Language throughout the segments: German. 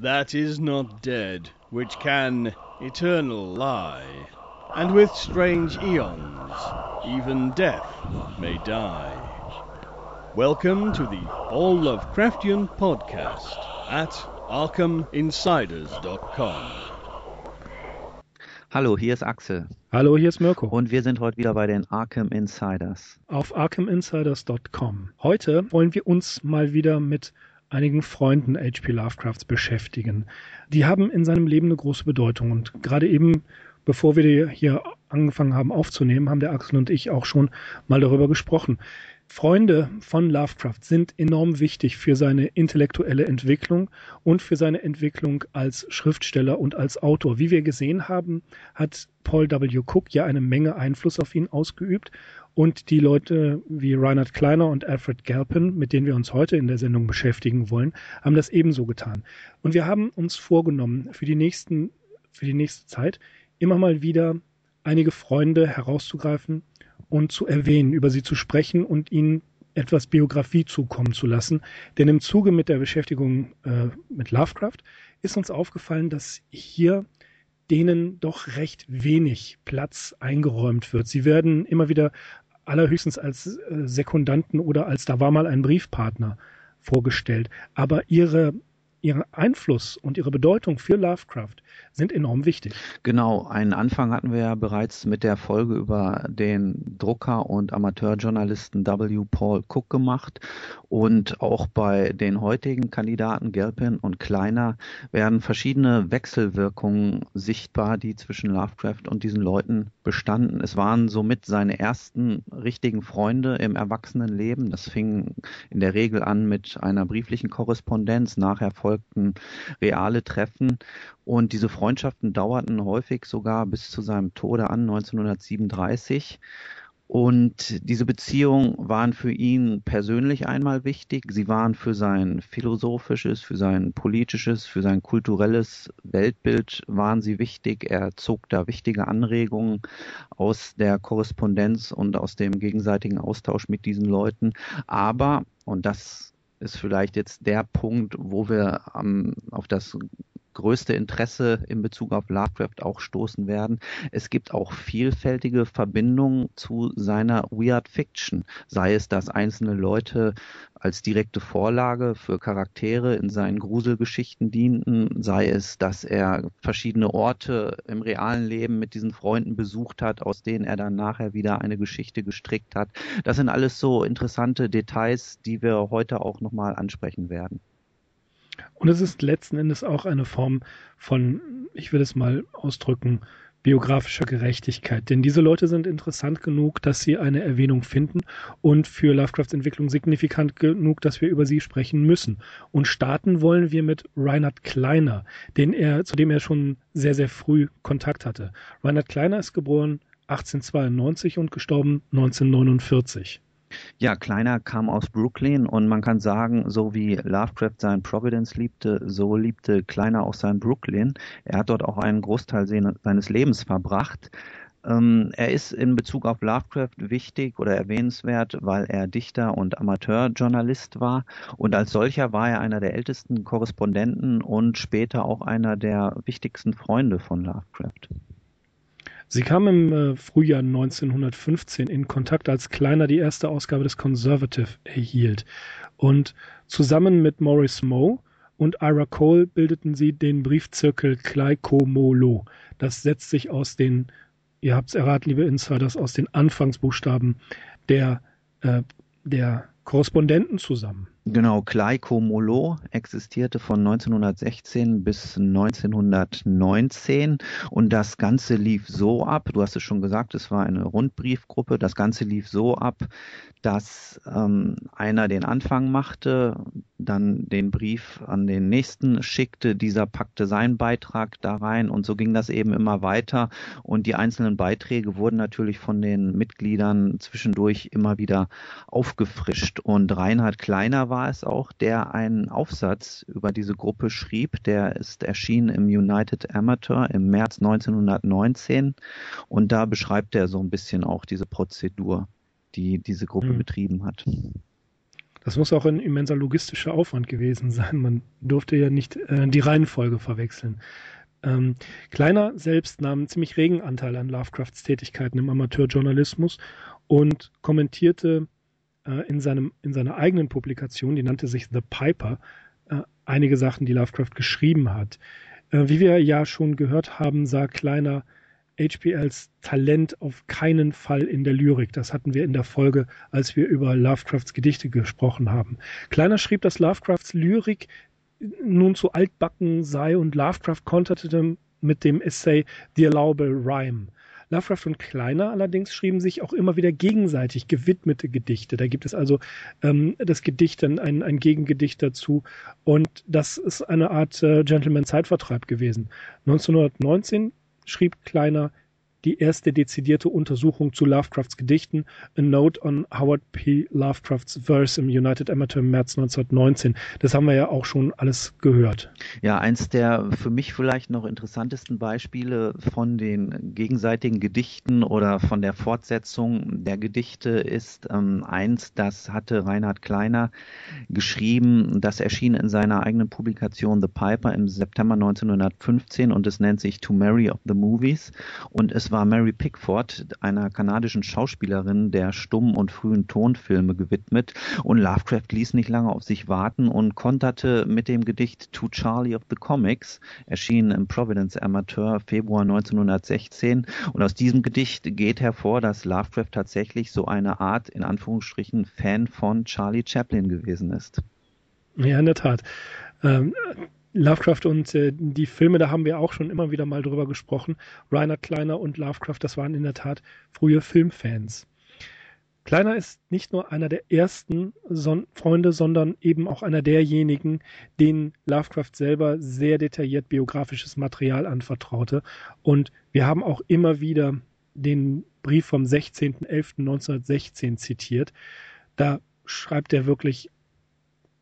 that is not dead, which can eternal lie, and with strange eons even death may die. Welcome to the All Lovecraftian Podcast at ArkhamInsiders.com. Hallo, hier ist Axel. Hallo, hier ist Mirko. Und wir sind heute wieder bei den Arkham Insiders. Auf ArkhamInsiders.com. Heute wollen wir uns mal wieder mit einigen Freunden H.P. Lovecrafts beschäftigen. Die haben in seinem Leben eine große Bedeutung und gerade eben, bevor wir hier angefangen haben aufzunehmen, haben der Axel und ich auch schon mal darüber gesprochen. Freunde von Lovecraft sind enorm wichtig für seine intellektuelle Entwicklung und für seine Entwicklung als Schriftsteller und als Autor. Wie wir gesehen haben, hat Paul W. Cook ja eine Menge Einfluss auf ihn ausgeübt und die Leute wie Reinhard Kleiner und Alfred Galpin, mit denen wir uns heute in der Sendung beschäftigen wollen, haben das ebenso getan. Und wir haben uns vorgenommen, für die nächsten, für die nächste Zeit immer mal wieder einige Freunde herauszugreifen, und zu erwähnen, über sie zu sprechen und ihnen etwas Biografie zukommen zu lassen. Denn im Zuge mit der Beschäftigung äh, mit Lovecraft ist uns aufgefallen, dass hier denen doch recht wenig Platz eingeräumt wird. Sie werden immer wieder allerhöchstens als äh, Sekundanten oder als da war mal ein Briefpartner vorgestellt. Aber ihre ihr Einfluss und ihre Bedeutung für Lovecraft sind enorm wichtig. Genau, einen Anfang hatten wir ja bereits mit der Folge über den Drucker und Amateurjournalisten W. Paul Cook gemacht und auch bei den heutigen Kandidaten Gelpin und Kleiner werden verschiedene Wechselwirkungen sichtbar, die zwischen Lovecraft und diesen Leuten bestanden. Es waren somit seine ersten richtigen Freunde im Erwachsenenleben. Das fing in der Regel an mit einer brieflichen Korrespondenz, nachher folgten reale Treffen und diese Freundschaften dauerten häufig sogar bis zu seinem Tode an 1937. Und diese Beziehungen waren für ihn persönlich einmal wichtig. Sie waren für sein philosophisches, für sein politisches, für sein kulturelles Weltbild waren sie wichtig. Er zog da wichtige Anregungen aus der Korrespondenz und aus dem gegenseitigen Austausch mit diesen Leuten. Aber, und das ist vielleicht jetzt der Punkt, wo wir ähm, auf das größte Interesse in Bezug auf Lovecraft auch stoßen werden. Es gibt auch vielfältige Verbindungen zu seiner Weird Fiction, sei es, dass einzelne Leute als direkte Vorlage für Charaktere in seinen Gruselgeschichten dienten, sei es, dass er verschiedene Orte im realen Leben mit diesen Freunden besucht hat, aus denen er dann nachher wieder eine Geschichte gestrickt hat. Das sind alles so interessante Details, die wir heute auch nochmal ansprechen werden. Und es ist letzten Endes auch eine Form von, ich will es mal ausdrücken, biografischer Gerechtigkeit. Denn diese Leute sind interessant genug, dass sie eine Erwähnung finden und für Lovecrafts Entwicklung signifikant genug, dass wir über sie sprechen müssen. Und starten wollen wir mit Reinhard Kleiner, den er, zu dem er schon sehr, sehr früh Kontakt hatte. Reinhard Kleiner ist geboren 1892 und gestorben 1949. Ja, Kleiner kam aus Brooklyn und man kann sagen, so wie Lovecraft sein Providence liebte, so liebte Kleiner auch sein Brooklyn. Er hat dort auch einen Großteil seines Lebens verbracht. Ähm, er ist in Bezug auf Lovecraft wichtig oder erwähnenswert, weil er Dichter und Amateurjournalist war und als solcher war er einer der ältesten Korrespondenten und später auch einer der wichtigsten Freunde von Lovecraft. Sie kam im äh, Frühjahr 1915 in Kontakt, als Kleiner die erste Ausgabe des Conservative erhielt. Und zusammen mit Maurice Moe und Ira Cole bildeten sie den Briefzirkel Klaikomolo. Das setzt sich aus den, ihr habt es erraten, liebe Insiders, aus den Anfangsbuchstaben der, äh, der Korrespondenten zusammen. Genau, Kleiko existierte von 1916 bis 1919 und das Ganze lief so ab, du hast es schon gesagt, es war eine Rundbriefgruppe, das Ganze lief so ab, dass ähm, einer den Anfang machte, dann den Brief an den nächsten schickte, dieser packte seinen Beitrag da rein und so ging das eben immer weiter und die einzelnen Beiträge wurden natürlich von den Mitgliedern zwischendurch immer wieder aufgefrischt und Reinhard Kleiner war es auch, der einen Aufsatz über diese Gruppe schrieb. Der ist erschienen im United Amateur im März 1919 und da beschreibt er so ein bisschen auch diese Prozedur, die diese Gruppe mhm. betrieben hat. Das muss auch ein immenser logistischer Aufwand gewesen sein. Man durfte ja nicht äh, die Reihenfolge verwechseln. Ähm, Kleiner selbst nahm einen ziemlich regen Anteil an Lovecrafts Tätigkeiten im Amateurjournalismus und kommentierte äh, in, seinem, in seiner eigenen Publikation, die nannte sich The Piper, äh, einige Sachen, die Lovecraft geschrieben hat. Äh, wie wir ja schon gehört haben, sah Kleiner HPLs Talent auf keinen Fall in der Lyrik. Das hatten wir in der Folge, als wir über Lovecrafts Gedichte gesprochen haben. Kleiner schrieb, dass Lovecrafts Lyrik nun zu altbacken sei und Lovecraft konterte mit dem Essay The Allowable Rhyme. Lovecraft und Kleiner allerdings schrieben sich auch immer wieder gegenseitig gewidmete Gedichte. Da gibt es also ähm, das Gedicht, ein, ein Gegengedicht dazu. Und das ist eine Art äh, Gentleman-Zeitvertreib gewesen. 1919 schrieb Kleiner die erste dezidierte Untersuchung zu Lovecrafts Gedichten, A Note on Howard P. Lovecrafts Verse im United Amateur im März 1919. Das haben wir ja auch schon alles gehört. Ja, eins der für mich vielleicht noch interessantesten Beispiele von den gegenseitigen Gedichten oder von der Fortsetzung der Gedichte ist ähm, eins, das hatte Reinhard Kleiner geschrieben, das erschien in seiner eigenen Publikation The Piper im September 1915 und es nennt sich To Mary of the Movies und es war Mary Pickford, einer kanadischen Schauspielerin der Stumm- und frühen Tonfilme gewidmet und Lovecraft ließ nicht lange auf sich warten und konterte mit dem Gedicht To Charlie of the Comics, erschienen im Providence Amateur Februar 1916 und aus diesem Gedicht geht hervor, dass Lovecraft tatsächlich so eine Art, in Anführungsstrichen, Fan von Charlie Chaplin gewesen ist. Ja, in der Tat. Ähm, Lovecraft und äh, die Filme, da haben wir auch schon immer wieder mal drüber gesprochen. Rainer Kleiner und Lovecraft, das waren in der Tat frühe Filmfans. Kleiner ist nicht nur einer der ersten Son Freunde, sondern eben auch einer derjenigen, denen Lovecraft selber sehr detailliert biografisches Material anvertraute. Und wir haben auch immer wieder den Brief vom 16.11.1916 zitiert. Da schreibt er wirklich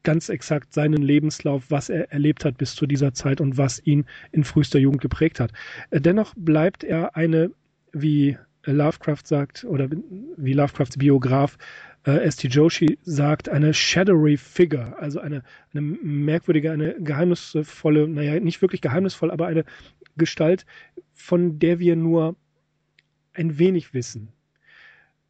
ganz exakt seinen Lebenslauf, was er erlebt hat bis zu dieser Zeit und was ihn in frühester Jugend geprägt hat. Äh, dennoch bleibt er eine, wie Lovecraft sagt, oder wie Lovecrafts Biograf äh, S.T. Joshi sagt, eine shadowy figure, also eine, eine merkwürdige, eine geheimnisvolle, naja, nicht wirklich geheimnisvoll, aber eine Gestalt, von der wir nur ein wenig wissen.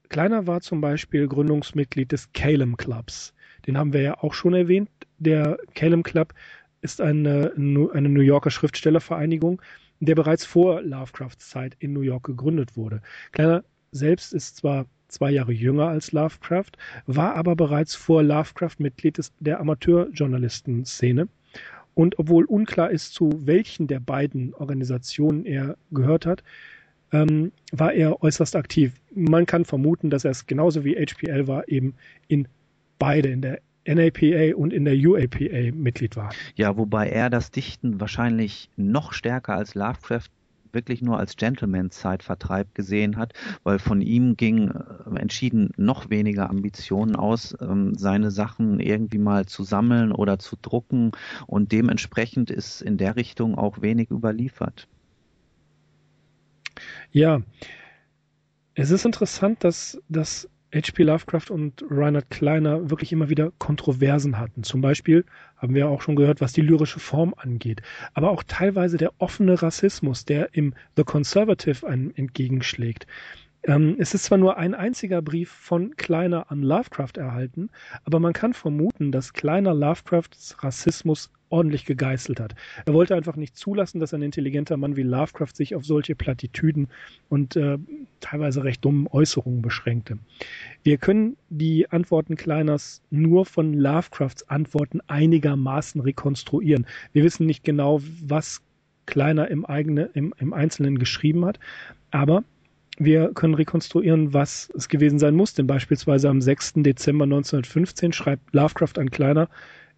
Kleiner war zum Beispiel Gründungsmitglied des Calem Clubs. Den haben wir ja auch schon erwähnt. Der Calum Club ist eine, eine New Yorker Schriftstellervereinigung, der bereits vor Lovecrafts Zeit in New York gegründet wurde. Kleiner selbst ist zwar zwei Jahre jünger als Lovecraft, war aber bereits vor Lovecraft Mitglied des, der Amateurjournalistenszene. Und obwohl unklar ist, zu welchen der beiden Organisationen er gehört hat, ähm, war er äußerst aktiv. Man kann vermuten, dass er es genauso wie HPL war, eben in beide in der NAPA und in der UAPA Mitglied war. Ja, wobei er das Dichten wahrscheinlich noch stärker als Lovecraft wirklich nur als Gentleman-Zeitvertreib gesehen hat, weil von ihm ging äh, entschieden noch weniger Ambitionen aus, ähm, seine Sachen irgendwie mal zu sammeln oder zu drucken und dementsprechend ist in der Richtung auch wenig überliefert. Ja, es ist interessant, dass, dass H.P. Lovecraft und Reinhard Kleiner wirklich immer wieder Kontroversen hatten. Zum Beispiel haben wir auch schon gehört, was die lyrische Form angeht. Aber auch teilweise der offene Rassismus, der im The Conservative einem entgegenschlägt. Ähm, es ist zwar nur ein einziger Brief von Kleiner an Lovecraft erhalten, aber man kann vermuten, dass Kleiner Lovecrafts Rassismus ordentlich gegeißelt hat. Er wollte einfach nicht zulassen, dass ein intelligenter Mann wie Lovecraft sich auf solche Plattitüden und äh, teilweise recht dummen Äußerungen beschränkte. Wir können die Antworten Kleiners nur von Lovecrafts Antworten einigermaßen rekonstruieren. Wir wissen nicht genau, was Kleiner im, eigene, im, im Einzelnen geschrieben hat, aber wir können rekonstruieren, was es gewesen sein muss. Denn beispielsweise am 6. Dezember 1915 schreibt Lovecraft an Kleiner,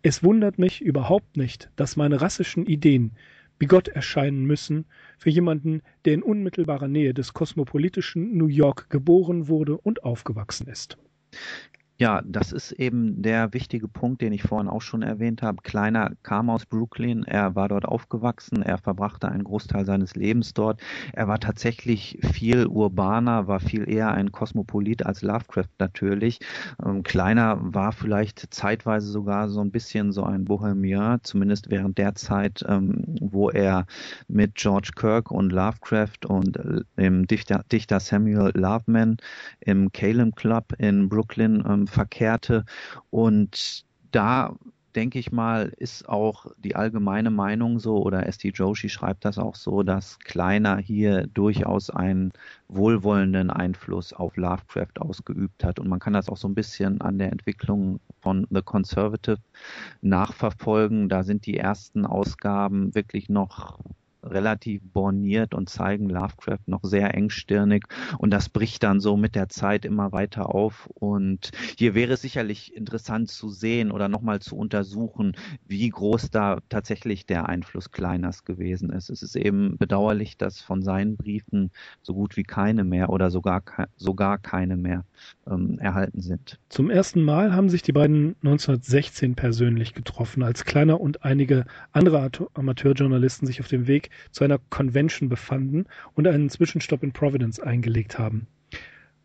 es wundert mich überhaupt nicht, dass meine rassischen Ideen bigott erscheinen müssen für jemanden, der in unmittelbarer Nähe des kosmopolitischen New York geboren wurde und aufgewachsen ist. Ja, das ist eben der wichtige Punkt, den ich vorhin auch schon erwähnt habe. Kleiner kam aus Brooklyn, er war dort aufgewachsen, er verbrachte einen Großteil seines Lebens dort. Er war tatsächlich viel urbaner, war viel eher ein Kosmopolit als Lovecraft natürlich. Ähm, Kleiner war vielleicht zeitweise sogar so ein bisschen so ein Bohemian, zumindest während der Zeit, ähm, wo er mit George Kirk und Lovecraft und äh, dem Dichter, Dichter Samuel Loveman im Calum Club in Brooklyn ähm, verkehrte. Und da denke ich mal, ist auch die allgemeine Meinung so, oder S.D. Joshi schreibt das auch so, dass Kleiner hier durchaus einen wohlwollenden Einfluss auf Lovecraft ausgeübt hat. Und man kann das auch so ein bisschen an der Entwicklung von The Conservative nachverfolgen. Da sind die ersten Ausgaben wirklich noch relativ borniert und zeigen Lovecraft noch sehr engstirnig und das bricht dann so mit der Zeit immer weiter auf und hier wäre es sicherlich interessant zu sehen oder nochmal zu untersuchen, wie groß da tatsächlich der Einfluss Kleiners gewesen ist. Es ist eben bedauerlich, dass von seinen Briefen so gut wie keine mehr oder sogar, sogar keine mehr ähm, erhalten sind. Zum ersten Mal haben sich die beiden 1916 persönlich getroffen, als Kleiner und einige andere Amateurjournalisten sich auf dem Weg zu einer Convention befanden und einen Zwischenstopp in Providence eingelegt haben.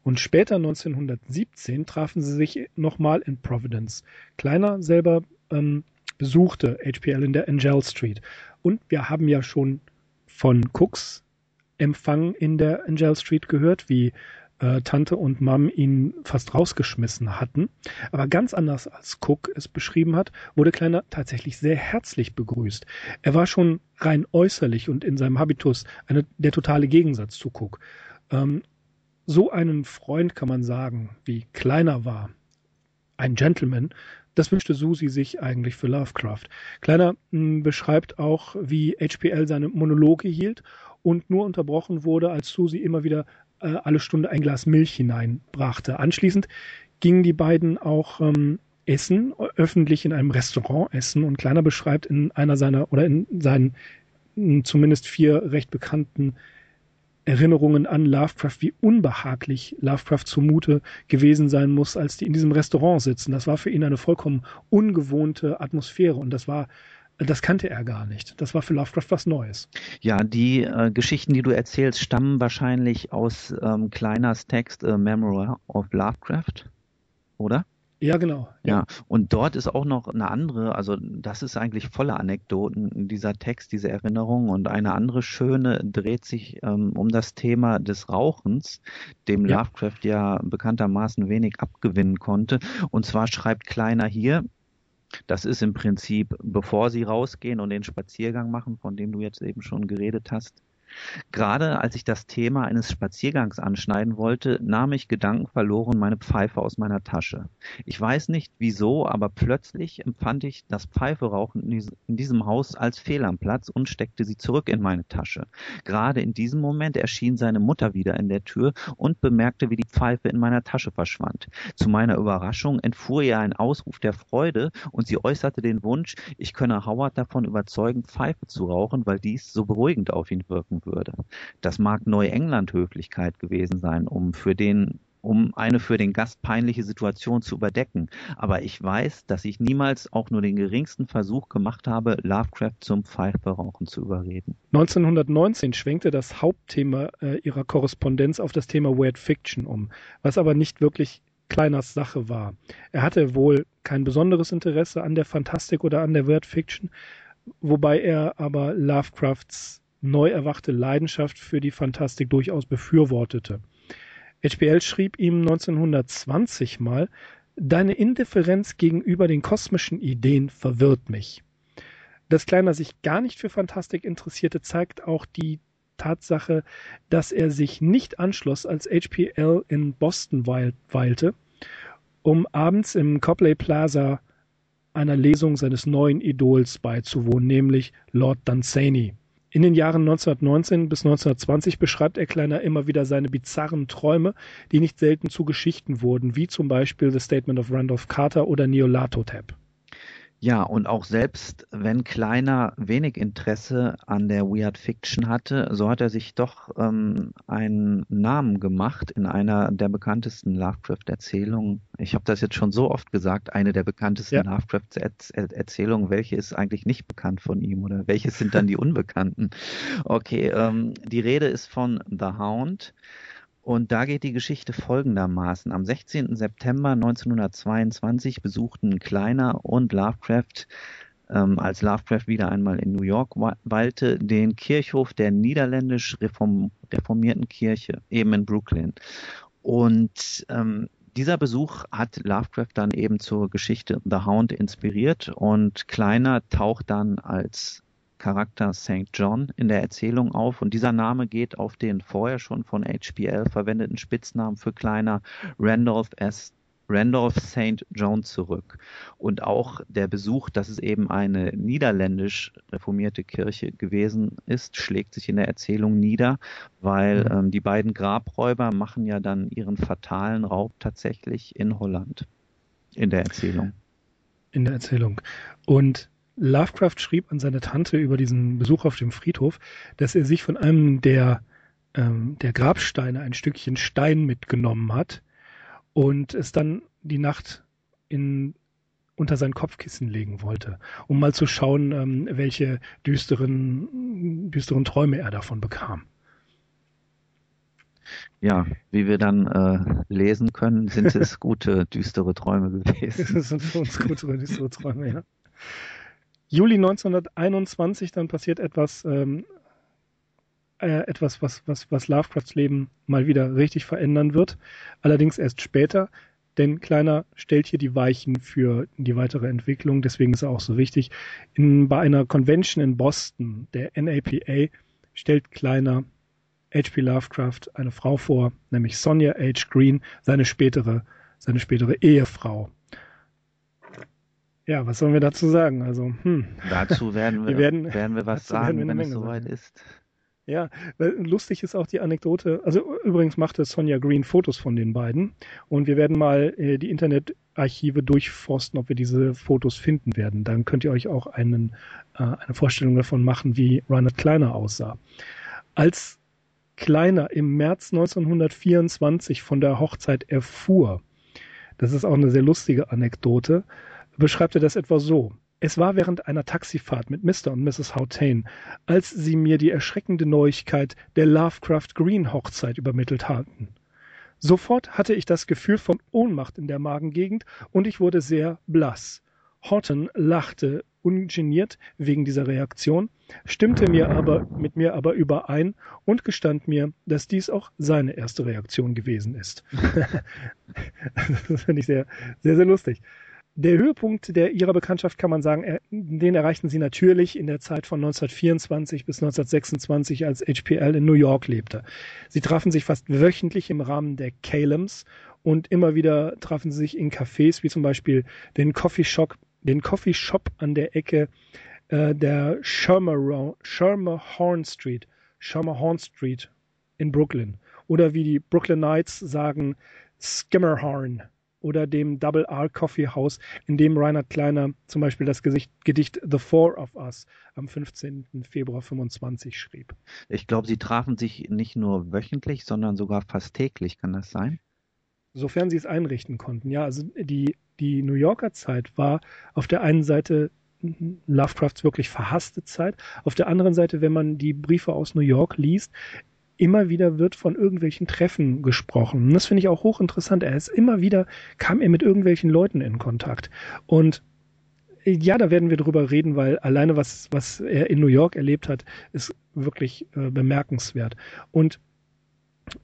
Und später 1917 trafen sie sich nochmal in Providence. Kleiner selber ähm, besuchte HPL in der Angel Street. Und wir haben ja schon von Cooks Empfang in der Angel Street gehört, wie äh, Tante und Mom ihn fast rausgeschmissen hatten. Aber ganz anders als Cook es beschrieben hat, wurde Kleiner tatsächlich sehr herzlich begrüßt. Er war schon rein äußerlich und in seinem Habitus eine, der totale Gegensatz zu Cook. Ähm, so einen Freund kann man sagen, wie Kleiner war, ein Gentleman, das wünschte Susi sich eigentlich für Lovecraft. Kleiner mh, hm, beschreibt auch, wie HPL seine Monologe hielt und nur unterbrochen wurde, als Susi immer wieder äh, alle Stunde ein Glas Milch hineinbrachte. Anschließend gingen die beiden auch ähm, essen, öffentlich in einem Restaurant essen und Kleiner beschreibt in einer seiner oder in seinen zumindest vier recht bekannten Erinnerungen an Lovecraft, wie unbehaglich Lovecraft zumute gewesen sein muss, als die in diesem Restaurant sitzen. Das war für ihn eine vollkommen ungewohnte Atmosphäre und das war das kannte er gar nicht. Das war für Lovecraft was Neues. Ja, die äh, Geschichten, die du erzählst, stammen wahrscheinlich aus ähm, Kleiners Text äh, Memory of Lovecraft, oder? Ja, genau. Ja. ja, und dort ist auch noch eine andere, also das ist eigentlich voller Anekdoten, dieser Text, diese Erinnerung. Und eine andere schöne dreht sich ähm, um das Thema des Rauchens, dem ja. Lovecraft ja bekanntermaßen wenig abgewinnen konnte. Und zwar schreibt Kleiner hier, das ist im Prinzip, bevor Sie rausgehen und den Spaziergang machen, von dem du jetzt eben schon geredet hast, Gerade als ich das Thema eines Spaziergangs anschneiden wollte, nahm ich gedankenverloren meine Pfeife aus meiner Tasche. Ich weiß nicht wieso, aber plötzlich empfand ich das Pfeiferauchen in diesem Haus als fehl am Platz und steckte sie zurück in meine Tasche. Gerade in diesem Moment erschien seine Mutter wieder in der Tür und bemerkte, wie die Pfeife in meiner Tasche verschwand. Zu meiner Überraschung entfuhr ihr ein Ausruf der Freude und sie äußerte den Wunsch, ich könne Howard davon überzeugen, Pfeife zu rauchen, weil dies so beruhigend auf ihn wirken würde. Das mag Neuengland-Höflichkeit gewesen sein, um für den um eine für den Gast peinliche Situation zu überdecken. Aber ich weiß, dass ich niemals auch nur den geringsten Versuch gemacht habe, Lovecraft zum Pfeiferauchen zu überreden. 1919 schwenkte das Hauptthema äh, ihrer Korrespondenz auf das Thema Weird Fiction um, was aber nicht wirklich Kleiners Sache war. Er hatte wohl kein besonderes Interesse an der Fantastik oder an der Weird Fiction, wobei er aber Lovecrafts neu erwachte Leidenschaft für die Fantastik durchaus befürwortete. HPL schrieb ihm 1920 mal, Deine Indifferenz gegenüber den kosmischen Ideen verwirrt mich. Dass Kleiner sich gar nicht für Fantastik interessierte, zeigt auch die Tatsache, dass er sich nicht anschloss, als HPL in Boston weilte, um abends im Copley Plaza einer Lesung seines neuen Idols beizuwohnen, nämlich Lord Dunsany. In den Jahren 1919 bis 1920 beschreibt er Kleiner immer wieder seine bizarren Träume, die nicht selten zu Geschichten wurden, wie zum Beispiel The Statement of Randolph Carter oder Neolatotep. Ja, und auch selbst wenn Kleiner wenig Interesse an der Weird Fiction hatte, so hat er sich doch ähm, einen Namen gemacht in einer der bekanntesten Lovecraft-Erzählungen. Ich habe das jetzt schon so oft gesagt, eine der bekanntesten ja. Lovecraft-Erzählungen. Welche ist eigentlich nicht bekannt von ihm oder welche sind dann die Unbekannten? Okay, ähm, die Rede ist von The Hound. Und da geht die Geschichte folgendermaßen. Am 16. September 1922 besuchten Kleiner und Lovecraft, ähm, als Lovecraft wieder einmal in New York weilte, den Kirchhof der niederländisch reform reformierten Kirche, eben in Brooklyn. Und ähm, dieser Besuch hat Lovecraft dann eben zur Geschichte The Hound inspiriert und Kleiner taucht dann als Charakter St. John in der Erzählung auf und dieser Name geht auf den vorher schon von HPL verwendeten Spitznamen für Kleiner Randolph S. Randolph St. John zurück. Und auch der Besuch, dass es eben eine niederländisch reformierte Kirche gewesen ist, schlägt sich in der Erzählung nieder, weil mhm. ähm, die beiden Grabräuber machen ja dann ihren fatalen Raub tatsächlich in Holland. In der Erzählung. In der Erzählung. Und Lovecraft schrieb an seine Tante über diesen Besuch auf dem Friedhof, dass er sich von einem der, ähm, der Grabsteine ein Stückchen Stein mitgenommen hat und es dann die Nacht in, unter sein Kopfkissen legen wollte, um mal zu schauen, ähm, welche düsteren, düsteren Träume er davon bekam. Ja, wie wir dann äh, lesen können, sind es gute, düstere Träume gewesen. Das sind für uns gute, düstere Träume, ja. Juli 1921 dann passiert etwas, ähm, äh, etwas, was, was, was Lovecrafts Leben mal wieder richtig verändern wird. Allerdings erst später, denn Kleiner stellt hier die Weichen für die weitere Entwicklung. Deswegen ist er auch so wichtig. In, bei einer Convention in Boston, der NAPA, stellt Kleiner H.P. Lovecraft eine Frau vor, nämlich Sonja H. Green, seine spätere, seine spätere Ehefrau. Ja, was sollen wir dazu sagen? Also, hm. Dazu werden wir, wir werden, werden wir was sagen, wir wenn es soweit ist. Ja, lustig ist auch die Anekdote. Also übrigens machte Sonja Green Fotos von den beiden und wir werden mal äh, die Internetarchive durchforsten, ob wir diese Fotos finden werden. Dann könnt ihr euch auch einen, äh, eine Vorstellung davon machen, wie Reinhard Kleiner aussah. Als Kleiner im März 1924 von der Hochzeit erfuhr, das ist auch eine sehr lustige Anekdote, beschreibt er das etwa so. Es war während einer Taxifahrt mit Mr. und Mrs. Houghton, als sie mir die erschreckende Neuigkeit der Lovecraft Green Hochzeit übermittelt hatten. Sofort hatte ich das Gefühl von Ohnmacht in der Magengegend und ich wurde sehr blass. Horton lachte ungeniert wegen dieser Reaktion, stimmte mir aber mit mir aber überein und gestand mir, dass dies auch seine erste Reaktion gewesen ist. das finde ich sehr, sehr, sehr lustig. Der Höhepunkt der ihrer Bekanntschaft kann man sagen, er, den erreichten sie natürlich in der Zeit von 1924 bis 1926, als HPL in New York lebte. Sie trafen sich fast wöchentlich im Rahmen der Calems und immer wieder trafen sie sich in Cafés, wie zum Beispiel den Coffee Shop, den Coffee Shop an der Ecke äh, der Schermerhorn Street, Schermerhorn Street in Brooklyn. Oder wie die Brooklyn Knights sagen, Skimmerhorn oder dem Double R Coffee House, in dem Reinhard Kleiner zum Beispiel das Gesicht, Gedicht The Four of Us am 15. Februar 25 schrieb. Ich glaube, sie trafen sich nicht nur wöchentlich, sondern sogar fast täglich, kann das sein? Sofern sie es einrichten konnten, ja. Also die, die New Yorker Zeit war auf der einen Seite Lovecrafts wirklich verhasste Zeit. Auf der anderen Seite, wenn man die Briefe aus New York liest, immer wieder wird von irgendwelchen Treffen gesprochen. Und das finde ich auch hochinteressant. Er ist immer wieder, kam er mit irgendwelchen Leuten in Kontakt. Und ja, da werden wir drüber reden, weil alleine was, was er in New York erlebt hat, ist wirklich äh, bemerkenswert. Und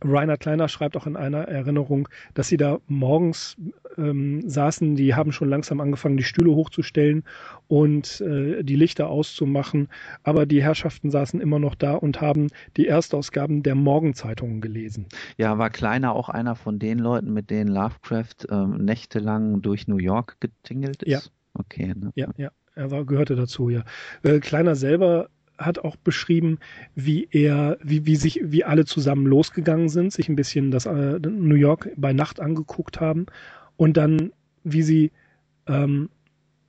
Rainer Kleiner schreibt auch in einer Erinnerung, dass sie da morgens ähm, saßen, die haben schon langsam angefangen, die Stühle hochzustellen und äh, die Lichter auszumachen, aber die Herrschaften saßen immer noch da und haben die Erstausgaben der Morgenzeitungen gelesen. Ja, war Kleiner auch einer von den Leuten, mit denen Lovecraft ähm, nächtelang durch New York getingelt ist? Ja. Okay, ne? Ja, ja. Er war, gehörte dazu, ja. Äh, Kleiner selber hat auch beschrieben, wie er, wie, wie sich, wie alle zusammen losgegangen sind, sich ein bisschen das äh, New York bei Nacht angeguckt haben und dann, wie sie ähm,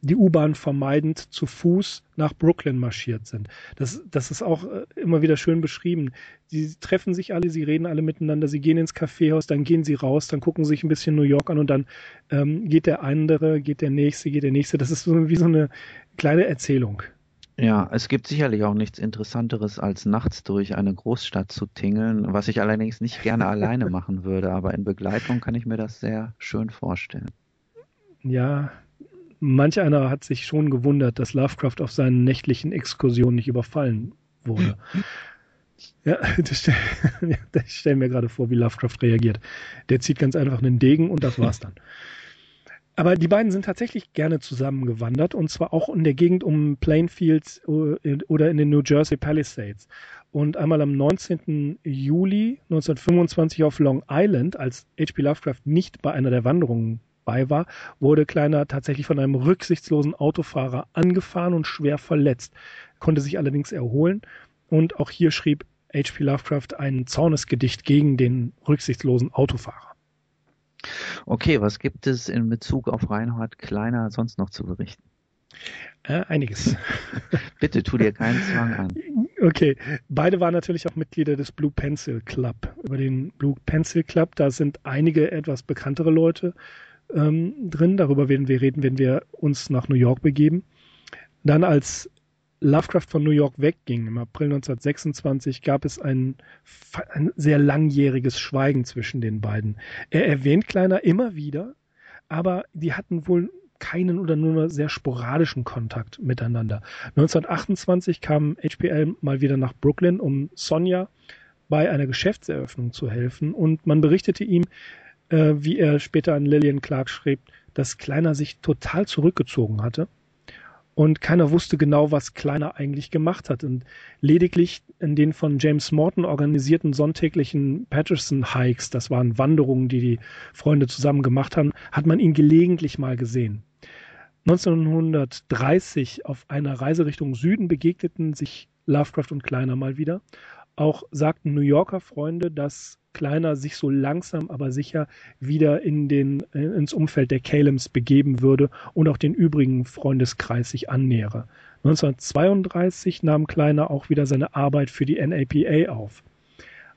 die U-Bahn vermeidend zu Fuß nach Brooklyn marschiert sind. Das, das ist auch äh, immer wieder schön beschrieben. Sie treffen sich alle, sie reden alle miteinander, sie gehen ins Kaffeehaus, dann gehen sie raus, dann gucken sich ein bisschen New York an und dann ähm, geht der andere, geht der nächste, geht der nächste. Das ist so wie so eine kleine Erzählung. Ja, es gibt sicherlich auch nichts Interessanteres, als nachts durch eine Großstadt zu tingeln, was ich allerdings nicht gerne alleine machen würde, aber in Begleitung kann ich mir das sehr schön vorstellen. Ja, manch einer hat sich schon gewundert, dass Lovecraft auf seinen nächtlichen Exkursionen nicht überfallen wurde. Ja, das stell, ich stelle mir gerade vor, wie Lovecraft reagiert. Der zieht ganz einfach einen Degen und das war's dann. Aber die beiden sind tatsächlich gerne zusammengewandert und zwar auch in der Gegend um Plainfield äh, oder in den New Jersey Palisades. Und einmal am 19. Juli 1925 auf Long Island, als H.P. Lovecraft nicht bei einer der Wanderungen bei war, wurde Kleiner tatsächlich von einem rücksichtslosen Autofahrer angefahren und schwer verletzt, konnte sich allerdings erholen. Und auch hier schrieb H.P. Lovecraft ein Zornesgedicht gegen den rücksichtslosen Autofahrer. Okay, was gibt es in Bezug auf Reinhard Kleiner sonst noch zu berichten? Äh, einiges. Bitte tu dir keinen Zwang an. Okay, beide waren natürlich auch Mitglieder des Blue Pencil Club. Über den Blue Pencil Club, da sind einige etwas bekanntere Leute ähm, drin. Darüber werden wir reden, wenn wir uns nach New York begeben. Dann als Lovecraft von New York wegging, im April 1926, gab es ein, ein sehr langjähriges Schweigen zwischen den beiden. Er erwähnt Kleiner immer wieder, aber die hatten wohl keinen oder nur sehr sporadischen Kontakt miteinander. 1928 kam HPL mal wieder nach Brooklyn, um Sonja bei einer Geschäftseröffnung zu helfen und man berichtete ihm, äh, wie er später an Lillian Clark schrieb, dass Kleiner sich total zurückgezogen hatte und keiner wusste genau, was Kleiner eigentlich gemacht hat. Und lediglich in den von James Morton organisierten sonntäglichen Patterson-Hikes, das waren Wanderungen, die die Freunde zusammen gemacht haben, hat man ihn gelegentlich mal gesehen. 1930 auf einer Reise Richtung Süden begegneten sich Lovecraft und Kleiner mal wieder. Auch sagten New Yorker Freunde, dass Kleiner sich so langsam aber sicher wieder in den, äh, ins Umfeld der Calems begeben würde und auch den übrigen Freundeskreis sich annähere. 1932 nahm Kleiner auch wieder seine Arbeit für die NAPA auf.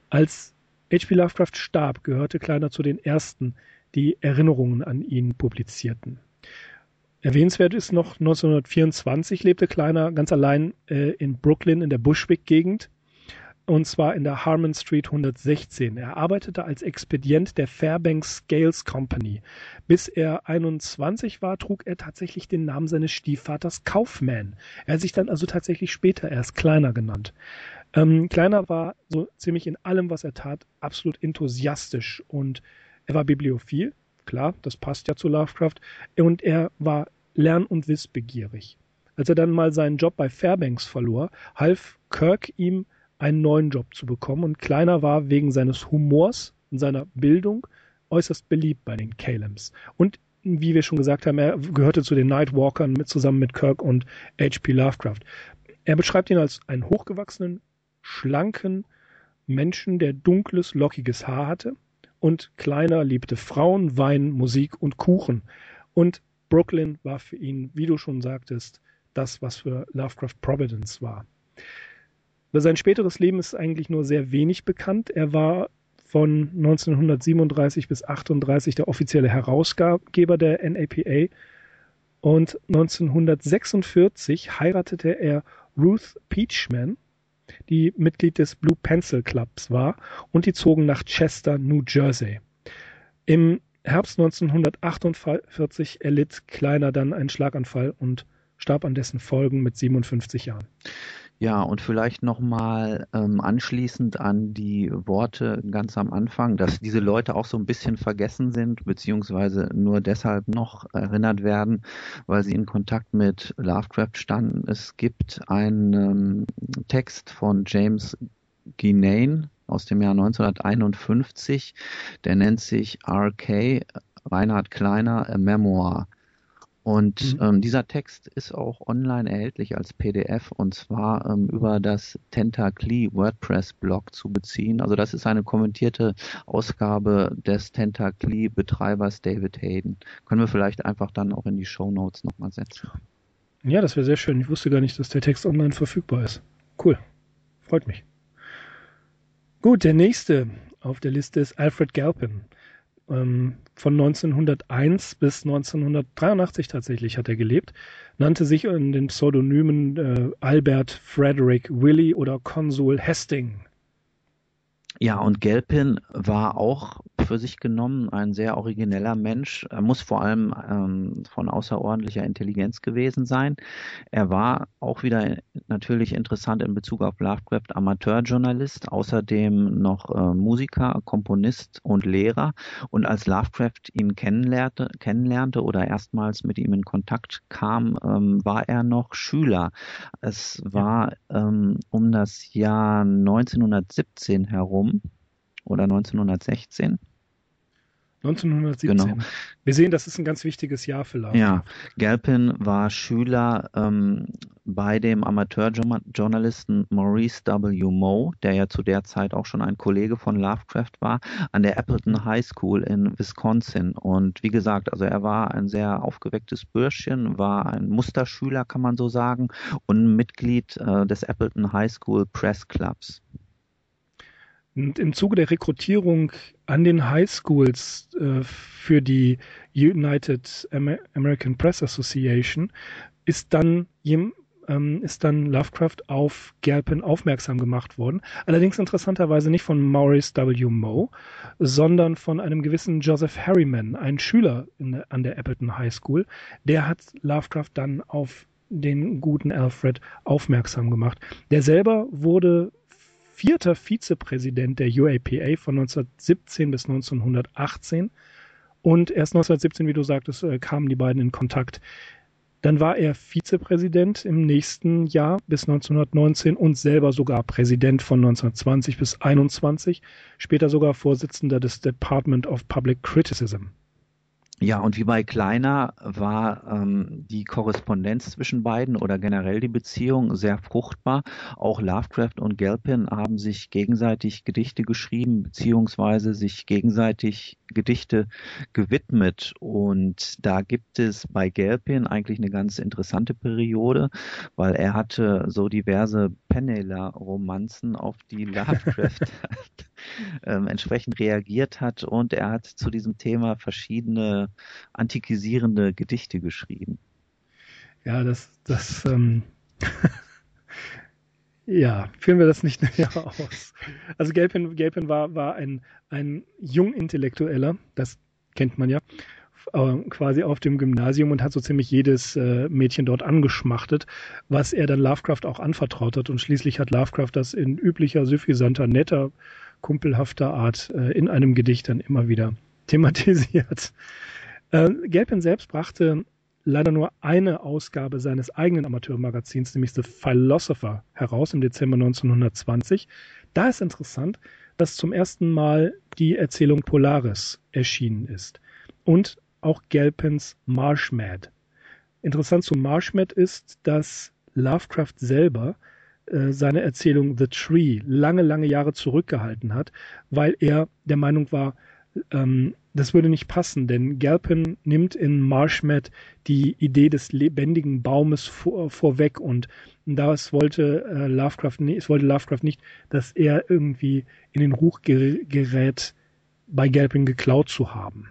Als H.P. Lovecraft starb, gehörte Kleiner zu den ersten, die Erinnerungen an ihn publizierten. Erwähnenswert ist noch, 1924 lebte Kleiner ganz allein äh, in Brooklyn in der Bushwick-Gegend und zwar in der Harmon Street 116. Er arbeitete als Expedient der Fairbanks Scales Company. Bis er 21 war, trug er tatsächlich den Namen seines Stiefvaters Kaufman. Er hat sich dann also tatsächlich später erst Kleiner genannt. Ähm, Kleiner war so ziemlich in allem, was er tat, absolut enthusiastisch und er war bibliophil. Klar, das passt ja zu Lovecraft. Und er war lern- und wissbegierig. Als er dann mal seinen Job bei Fairbanks verlor, half Kirk ihm einen neuen Job zu bekommen und Kleiner war wegen seines Humors und seiner Bildung äußerst beliebt bei den Calems. Und wie wir schon gesagt haben, er gehörte zu den Nightwalkern mit, zusammen mit Kirk und H.P. Lovecraft. Er beschreibt ihn als einen hochgewachsenen, schlanken Menschen, der dunkles, lockiges Haar hatte. Und Kleiner liebte Frauen, Wein, Musik und Kuchen. Und Brooklyn war für ihn, wie du schon sagtest, das, was für Lovecraft Providence war. Über sein späteres Leben ist eigentlich nur sehr wenig bekannt. Er war von 1937 bis 1938 der offizielle Herausgeber der NAPA und 1946 heiratete er Ruth Peachman, die Mitglied des Blue Pencil Clubs war und die zogen nach Chester, New Jersey. Im Herbst 1948 erlitt Kleiner dann einen Schlaganfall und starb an dessen Folgen mit 57 Jahren. Ja, und vielleicht nochmal ähm, anschließend an die Worte ganz am Anfang, dass diese Leute auch so ein bisschen vergessen sind, beziehungsweise nur deshalb noch erinnert werden, weil sie in Kontakt mit Lovecraft standen. Es gibt einen ähm, Text von James Ginane aus dem Jahr 1951, der nennt sich RK Reinhard Kleiner A Memoir. Und mhm. ähm, dieser Text ist auch online erhältlich als PDF und zwar ähm, über das Tentacly WordPress Blog zu beziehen. Also das ist eine kommentierte Ausgabe des Tentacly Betreibers David Hayden. Können wir vielleicht einfach dann auch in die Show Notes nochmal setzen. Ja, das wäre sehr schön. Ich wusste gar nicht, dass der Text online verfügbar ist. Cool. Freut mich. Gut, der nächste auf der Liste ist Alfred Galpin. Ähm, von 1901 bis 1983 tatsächlich hat er gelebt, nannte sich in den Pseudonymen äh, Albert Frederick Willy oder Consul Hesting. Ja, und Gelpin war auch für sich genommen ein sehr origineller Mensch. Er muss vor allem ähm, von außerordentlicher Intelligenz gewesen sein. Er war auch wieder natürlich interessant in Bezug auf Lovecraft Amateurjournalist, außerdem noch äh, Musiker, Komponist und Lehrer. Und als Lovecraft ihn kennenlernte, kennenlernte oder erstmals mit ihm in Kontakt kam, ähm, war er noch Schüler. Es war ähm, um das Jahr 1917 herum oder 1916. 1917. Genau. Wir sehen, das ist ein ganz wichtiges Jahr für Lovecraft. Ja, Galpin war Schüler ähm, bei dem Amateurjournalisten Maurice W. Moe, der ja zu der Zeit auch schon ein Kollege von Lovecraft war, an der Appleton High School in Wisconsin. Und wie gesagt, also er war ein sehr aufgewecktes Bürschchen, war ein Musterschüler, kann man so sagen, und Mitglied äh, des Appleton High School Press Clubs. Und im Zuge der Rekrutierung an den High Schools äh, für die United American Press Association ist dann ähm, ist dann Lovecraft auf Galpin aufmerksam gemacht worden. Allerdings interessanterweise nicht von Maurice W. Moe, sondern von einem gewissen Joseph Harriman, ein Schüler in, an der Appleton High School. Der hat Lovecraft dann auf den guten Alfred aufmerksam gemacht. Der selber wurde vierter Vizepräsident der UAPA von 1917 bis 1918. Und erst 1917, wie du sagtest, äh, kamen die beiden in Kontakt. Dann war er Vizepräsident im nächsten Jahr bis 1919 und selber sogar Präsident von 1920 bis 1921, später sogar Vorsitzender des Department of Public Criticism. Ja, und wie bei Kleiner war ähm, die Korrespondenz zwischen beiden oder generell die Beziehung sehr fruchtbar. Auch Lovecraft und Galpin haben sich gegenseitig Gedichte geschrieben, beziehungsweise sich gegenseitig Gedichte gewidmet. Und da gibt es bei Galpin eigentlich eine ganz interessante Periode, weil er hatte so diverse Penela-Romanzen, auf die Lovecraft ähm, entsprechend reagiert hat und er hat zu diesem Thema verschiedene antikisierende Gedichte geschrieben. Ja, das, das, ähm, ja, führen wir das nicht näher aus. Also Gelpin, Gelpin war, war ein, ein Jungintellektueller, das kennt man ja, äh, quasi auf dem Gymnasium und hat so ziemlich jedes äh, Mädchen dort angeschmachtet, was er dann Lovecraft auch anvertraut hat. Und schließlich hat Lovecraft das in üblicher, suffisanter, netter kumpelhafter Art äh, in einem Gedicht dann immer wieder thematisiert. Äh, Gelpin selbst brachte leider nur eine Ausgabe seines eigenen Amateurmagazins, nämlich The Philosopher, heraus im Dezember 1920. Da ist interessant, dass zum ersten Mal die Erzählung Polaris erschienen ist und auch Gelpins Marshmad. Interessant zu Marshmad ist, dass Lovecraft selber äh, seine Erzählung The Tree lange, lange Jahre zurückgehalten hat, weil er der Meinung war, ähm, das würde nicht passen, denn Galpin nimmt in Marshmat die Idee des lebendigen Baumes vor, vorweg und das wollte äh, Lovecraft nicht, es wollte Lovecraft nicht, dass er irgendwie in den Ruch gerät, bei Galpin geklaut zu haben.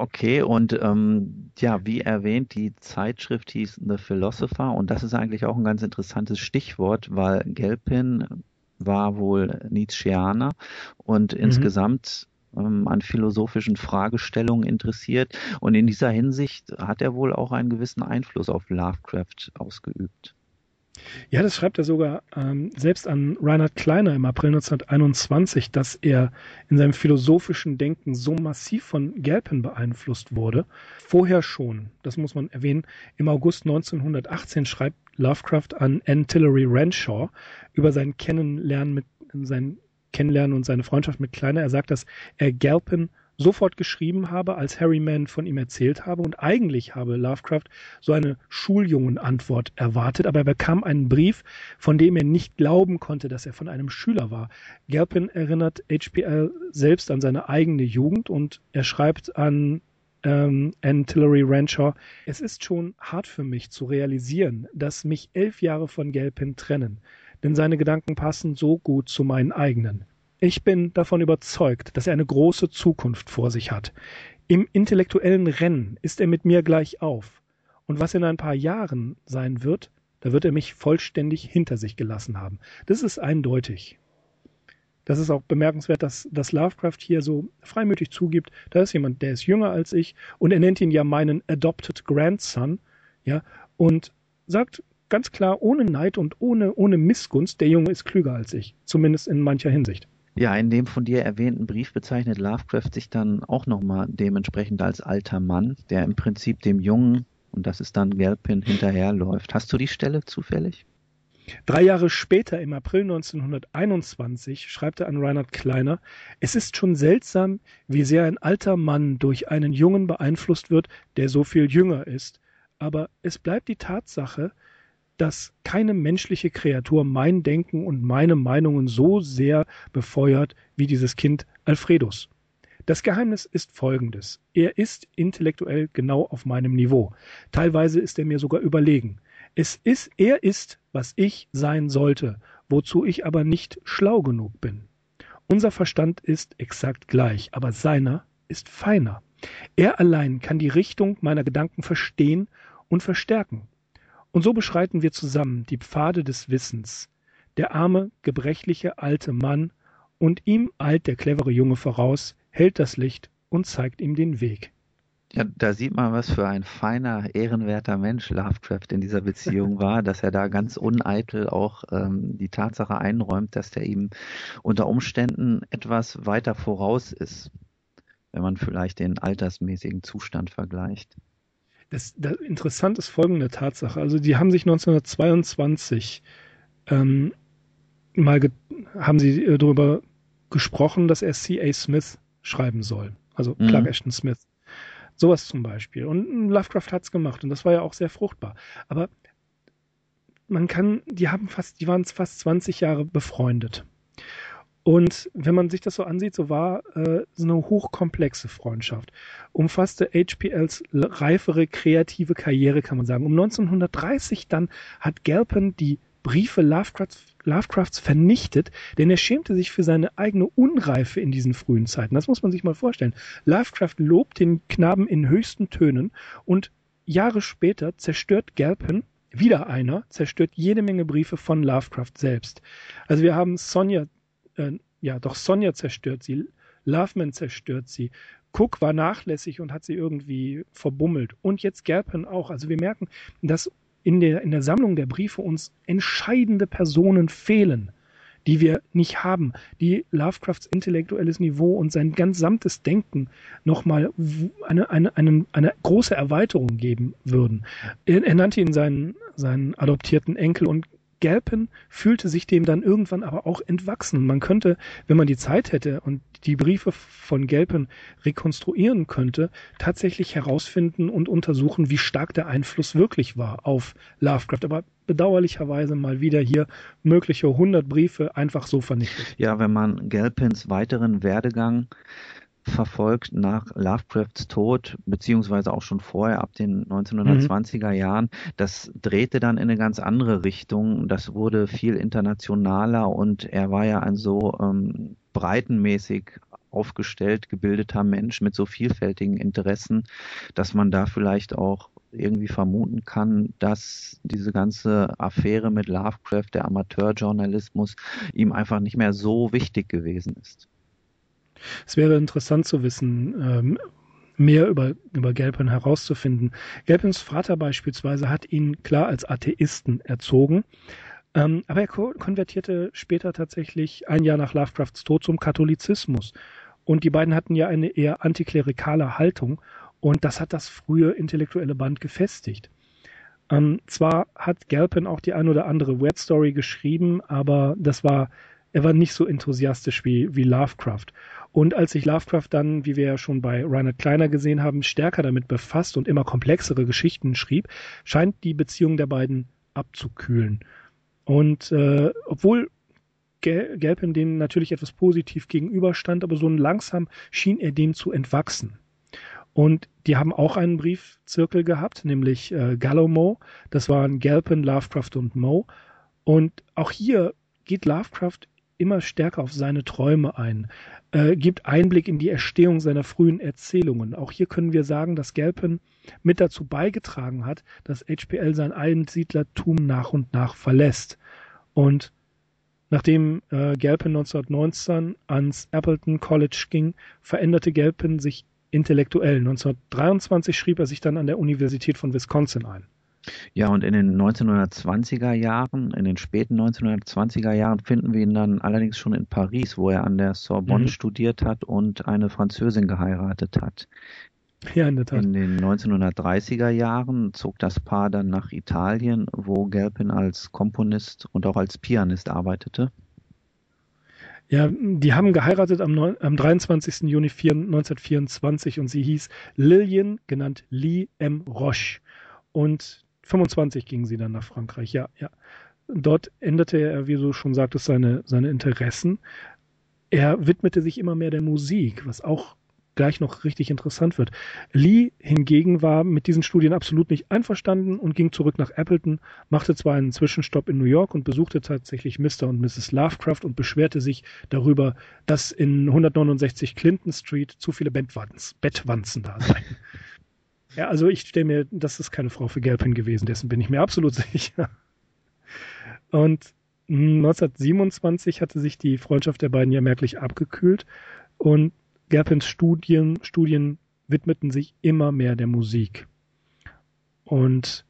Okay, und ähm, ja, wie erwähnt, die Zeitschrift hieß The Philosopher und das ist eigentlich auch ein ganz interessantes Stichwort, weil Gelpin war wohl Nietzscheaner und mhm. insgesamt ähm, an philosophischen Fragestellungen interessiert und in dieser Hinsicht hat er wohl auch einen gewissen Einfluss auf Lovecraft ausgeübt. Ja, das schreibt er sogar ähm, selbst an Reinhard Kleiner im April 1921, dass er in seinem philosophischen Denken so massiv von Galpin beeinflusst wurde. Vorher schon, das muss man erwähnen, im August 1918 schreibt Lovecraft an Anne Tillery Renshaw über sein Kennenlernen mit sein Kennenlernen und seine Freundschaft mit Kleiner. Er sagt, dass er Galpin sofort geschrieben habe, als Harry Mann von ihm erzählt habe. Und eigentlich habe Lovecraft so eine Schuljungen-Antwort erwartet, aber er bekam einen Brief, von dem er nicht glauben konnte, dass er von einem Schüler war. Galpin erinnert HPL selbst an seine eigene Jugend und er schreibt an ähm, Antillery Rancher, es ist schon hart für mich zu realisieren, dass mich elf Jahre von Galpin trennen, denn seine Gedanken passen so gut zu meinen eigenen. Ich bin davon überzeugt, dass er eine große Zukunft vor sich hat. Im intellektuellen Rennen ist er mit mir gleich auf. Und was in ein paar Jahren sein wird, da wird er mich vollständig hinter sich gelassen haben. Das ist eindeutig. Das ist auch bemerkenswert, dass, dass Lovecraft hier so freimütig zugibt, da ist jemand, der ist jünger als ich und er nennt ihn ja meinen Adopted Grandson, ja, und sagt ganz klar, ohne Neid und ohne, ohne Missgunst, der Junge ist klüger als ich, zumindest in mancher Hinsicht. Ja, in dem von dir erwähnten Brief bezeichnet Lovecraft sich dann auch nochmal dementsprechend als alter Mann, der im Prinzip dem Jungen, und das ist dann Gelpin, hinterherläuft. Hast du die Stelle zufällig? Drei Jahre später, im April 1921, schreibt er an Reinhard Kleiner, es ist schon seltsam, wie sehr ein alter Mann durch einen Jungen beeinflusst wird, der so viel jünger ist, aber es bleibt die Tatsache, dass keine menschliche Kreatur mein Denken und meine Meinungen so sehr befeuert wie dieses Kind Alfredus. Das Geheimnis ist folgendes. Er ist intellektuell genau auf meinem Niveau. Teilweise ist er mir sogar überlegen. Es ist, er ist, was ich sein sollte, wozu ich aber nicht schlau genug bin. Unser Verstand ist exakt gleich, aber seiner ist feiner. Er allein kann die Richtung meiner Gedanken verstehen und verstärken. Und so beschreiten wir zusammen die Pfade des Wissens. Der arme, gebrechliche alte Mann, und ihm eilt der clevere Junge voraus, hält das Licht und zeigt ihm den Weg. Ja, da sieht man, was für ein feiner, ehrenwerter Mensch Lovecraft in dieser Beziehung war, dass er da ganz uneitel auch ähm, die Tatsache einräumt, dass der ihm unter Umständen etwas weiter voraus ist, wenn man vielleicht den altersmäßigen Zustand vergleicht. Das, das interessant ist folgende Tatsache. Also die haben sich 1922 ähm, mal haben sie äh, darüber gesprochen, dass er C.A. Smith schreiben soll. Also mhm. Clark Ashton Smith. Sowas zum Beispiel. Und Lovecraft hat's gemacht und das war ja auch sehr fruchtbar. Aber man kann, die haben fast, die waren fast 20 Jahre befreundet. Und wenn man sich das so ansieht, so war äh, so eine hochkomplexe Freundschaft. Umfasste HPLs reifere kreative Karriere, kann man sagen. Um 1930 dann hat Galpin die Briefe Lovecrafts, Lovecrafts vernichtet, denn er schämte sich für seine eigene Unreife in diesen frühen Zeiten. Das muss man sich mal vorstellen. Lovecraft lobt den Knaben in höchsten Tönen und Jahre später zerstört Galpin wieder einer, zerstört jede Menge Briefe von Lovecraft selbst. Also wir haben Sonja äh, ja, doch Sonja zerstört sie, Loveman zerstört sie, Cook war nachlässig und hat sie irgendwie verbummelt. Und jetzt Gerpen auch. Also wir merken, dass in der, in der Sammlung der Briefe uns entscheidende Personen fehlen, die wir nicht haben, die Lovecrafts intellektuelles Niveau und sein gesamtes Denken nochmal eine, eine, eine, eine große Erweiterung geben würden. Er, er nannte ihn seinen, seinen adoptierten Enkel und Galpin fühlte sich dem dann irgendwann aber auch entwachsen. man könnte, wenn man die Zeit hätte und die Briefe von Galpin rekonstruieren könnte, tatsächlich herausfinden und untersuchen, wie stark der Einfluss wirklich war auf Lovecraft. Aber bedauerlicherweise mal wieder hier mögliche 100 Briefe einfach so vernichtet. Ja, wenn man Galpins weiteren Werdegang verfolgt nach Lovecrafts Tod, beziehungsweise auch schon vorher ab den 1920er Jahren. Das drehte dann in eine ganz andere Richtung. Das wurde viel internationaler und er war ja ein so ähm, breitenmäßig aufgestellt, gebildeter Mensch mit so vielfältigen Interessen, dass man da vielleicht auch irgendwie vermuten kann, dass diese ganze Affäre mit Lovecraft, der Amateurjournalismus, ihm einfach nicht mehr so wichtig gewesen ist. Es wäre interessant zu wissen, ähm, mehr über, über Gelpin herauszufinden. Gelpins Vater beispielsweise hat ihn klar als Atheisten erzogen. Ähm, aber er konvertierte später tatsächlich ein Jahr nach Lovecrafts Tod zum Katholizismus. Und die beiden hatten ja eine eher antiklerikale Haltung. Und das hat das frühe intellektuelle Band gefestigt. Ähm, zwar hat Galpin auch die ein oder andere Web Story geschrieben, aber das war er war nicht so enthusiastisch wie, wie Lovecraft. Und als sich Lovecraft dann, wie wir ja schon bei Reinhard Kleiner gesehen haben, stärker damit befasst und immer komplexere Geschichten schrieb, scheint die Beziehung der beiden abzukühlen. Und äh, obwohl Gelpin dem natürlich etwas positiv gegenüberstand, aber so langsam schien er dem zu entwachsen. Und die haben auch einen Briefzirkel gehabt, nämlich äh, Gallo Mo. Das waren Galpin, Lovecraft und Mo. Und auch hier geht Lovecraft immer stärker auf seine Träume ein, äh, gibt Einblick in die Erstehung seiner frühen Erzählungen. Auch hier können wir sagen, dass Gelpen mit dazu beigetragen hat, dass HPL sein Einsiedlertum nach und nach verlässt. Und nachdem äh, Gelpen 1919 ans Appleton College ging, veränderte Gelpen sich intellektuell. 1923 schrieb er sich dann an der Universität von Wisconsin ein. Ja, und in den 1920er Jahren, in den späten 1920er Jahren finden wir ihn dann allerdings schon in Paris, wo er an der Sorbonne mhm. studiert hat und eine Französin geheiratet hat. Ja, in der Tat. In den 1930er Jahren zog das Paar dann nach Italien, wo Gelpin als Komponist und auch als Pianist arbeitete. Ja, die haben geheiratet am, 9, am 23. Juni 1924 und sie hieß Lillian, genannt Lee M. Roche. Und 25 gingen sie dann nach Frankreich, ja, ja. Dort änderte er, wie du schon sagtest, seine, seine Interessen. Er widmete sich immer mehr der Musik, was auch gleich noch richtig interessant wird. Lee hingegen war mit diesen Studien absolut nicht einverstanden und ging zurück nach Appleton, machte zwar einen Zwischenstopp in New York und besuchte tatsächlich Mr. und Mrs. Lovecraft und beschwerte sich darüber, dass in 169 Clinton Street zu viele Bettwanzen, Bettwanzen da seien. Ja, also ich stelle mir, das ist keine Frau für Gelpin gewesen, dessen bin ich mir absolut sicher. Und 1927 hatte sich die Freundschaft der beiden ja merklich abgekühlt und Gelpins Studien, Studien widmeten sich immer mehr der Musik. Und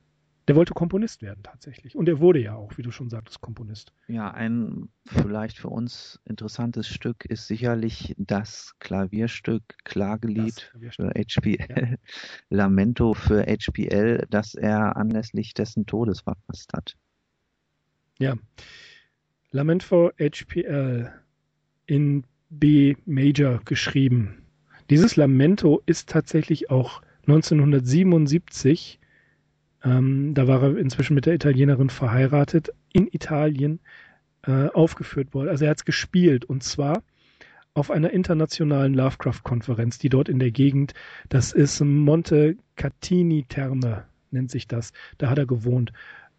der wollte Komponist werden tatsächlich. Und er wurde ja auch, wie du schon sagtest, Komponist. Ja, ein vielleicht für uns interessantes Stück ist sicherlich das Klavierstück Klagelied das für HPL, ja. Lamento für HPL, das er anlässlich dessen Todes verfasst hat. Ja. Lament for HPL in B Major geschrieben. Dieses Lamento ist tatsächlich auch 1977 ähm, da war er inzwischen mit der Italienerin verheiratet, in Italien äh, aufgeführt worden. Also er hat es gespielt und zwar auf einer internationalen Lovecraft-Konferenz, die dort in der Gegend, das ist Monte Catini Terme, nennt sich das. Da hat er gewohnt,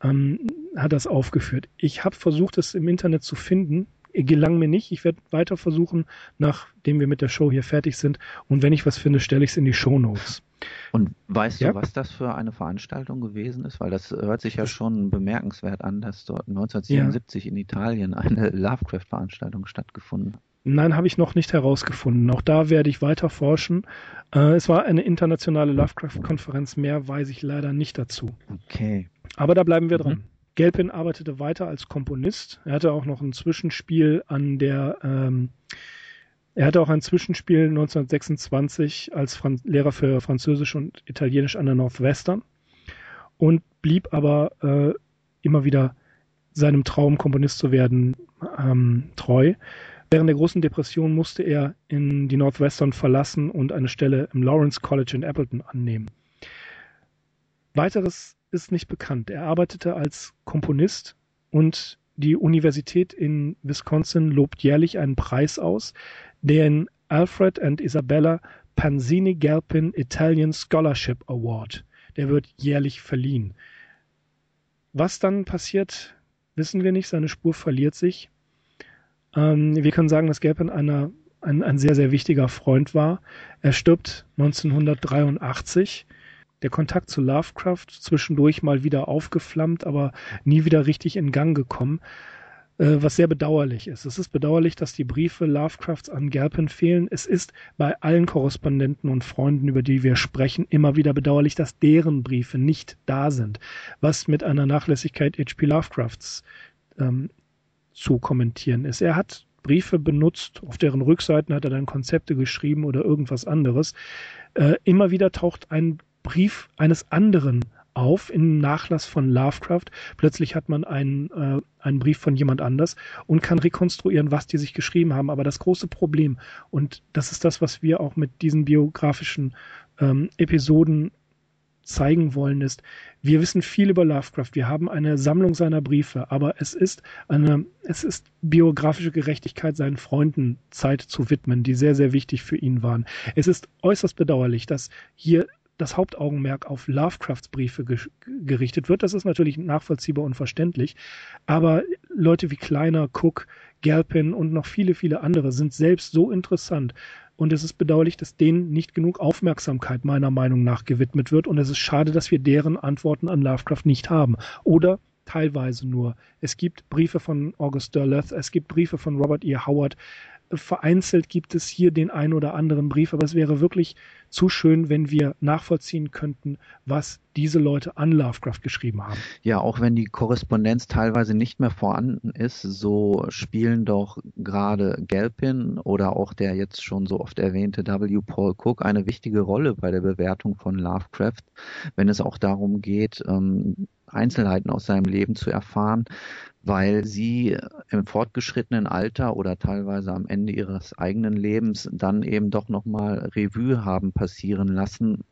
ähm, hat das aufgeführt. Ich habe versucht, es im Internet zu finden gelang mir nicht. Ich werde weiter versuchen, nachdem wir mit der Show hier fertig sind. Und wenn ich was finde, stelle ich es in die Show Notes. Und weißt ja? du, was das für eine Veranstaltung gewesen ist? Weil das hört sich ja schon bemerkenswert an, dass dort 1977 ja. in Italien eine Lovecraft-Veranstaltung stattgefunden hat. Nein, habe ich noch nicht herausgefunden. Auch da werde ich weiter forschen. Äh, es war eine internationale Lovecraft-Konferenz. Mehr weiß ich leider nicht dazu. Okay. Aber da bleiben wir mhm. dran. Gelpin arbeitete weiter als Komponist. Er hatte auch noch ein Zwischenspiel an der, ähm, er hatte auch ein Zwischenspiel 1926 als Fran Lehrer für Französisch und Italienisch an der Northwestern und blieb aber äh, immer wieder seinem Traum, Komponist zu werden, ähm, treu. Während der großen Depression musste er in die Northwestern verlassen und eine Stelle im Lawrence College in Appleton annehmen. Weiteres ist nicht bekannt. Er arbeitete als Komponist und die Universität in Wisconsin lobt jährlich einen Preis aus, den Alfred and Isabella Panzini Galpin Italian Scholarship Award. Der wird jährlich verliehen. Was dann passiert, wissen wir nicht. Seine Spur verliert sich. Ähm, wir können sagen, dass Galpin einer, ein, ein sehr, sehr wichtiger Freund war. Er stirbt 1983 der Kontakt zu Lovecraft zwischendurch mal wieder aufgeflammt, aber nie wieder richtig in Gang gekommen, äh, was sehr bedauerlich ist. Es ist bedauerlich, dass die Briefe Lovecrafts an Galpin fehlen. Es ist bei allen Korrespondenten und Freunden, über die wir sprechen, immer wieder bedauerlich, dass deren Briefe nicht da sind, was mit einer Nachlässigkeit H.P. Lovecrafts ähm, zu kommentieren ist. Er hat Briefe benutzt, auf deren Rückseiten hat er dann Konzepte geschrieben oder irgendwas anderes. Äh, immer wieder taucht ein Brief eines anderen auf im Nachlass von Lovecraft. Plötzlich hat man einen, äh, einen Brief von jemand anders und kann rekonstruieren, was die sich geschrieben haben. Aber das große Problem, und das ist das, was wir auch mit diesen biografischen ähm, Episoden zeigen wollen, ist, wir wissen viel über Lovecraft. Wir haben eine Sammlung seiner Briefe, aber es ist eine, es ist biografische Gerechtigkeit, seinen Freunden Zeit zu widmen, die sehr, sehr wichtig für ihn waren. Es ist äußerst bedauerlich, dass hier das Hauptaugenmerk auf Lovecrafts Briefe ge gerichtet wird. Das ist natürlich nachvollziehbar und verständlich. Aber Leute wie Kleiner, Cook, Galpin und noch viele, viele andere sind selbst so interessant. Und es ist bedauerlich, dass denen nicht genug Aufmerksamkeit meiner Meinung nach gewidmet wird. Und es ist schade, dass wir deren Antworten an Lovecraft nicht haben. Oder teilweise nur. Es gibt Briefe von August Derleth, es gibt Briefe von Robert E. Howard, vereinzelt gibt es hier den einen oder anderen Brief, aber es wäre wirklich zu schön, wenn wir nachvollziehen könnten, was diese Leute an Lovecraft geschrieben haben. Ja, auch wenn die Korrespondenz teilweise nicht mehr vorhanden ist, so spielen doch gerade Galpin oder auch der jetzt schon so oft erwähnte W. Paul Cook eine wichtige Rolle bei der Bewertung von Lovecraft, wenn es auch darum geht, ähm, Einzelheiten aus seinem Leben zu erfahren, weil sie im fortgeschrittenen Alter oder teilweise am Ende ihres eigenen Lebens dann eben doch nochmal Revue haben passieren lassen,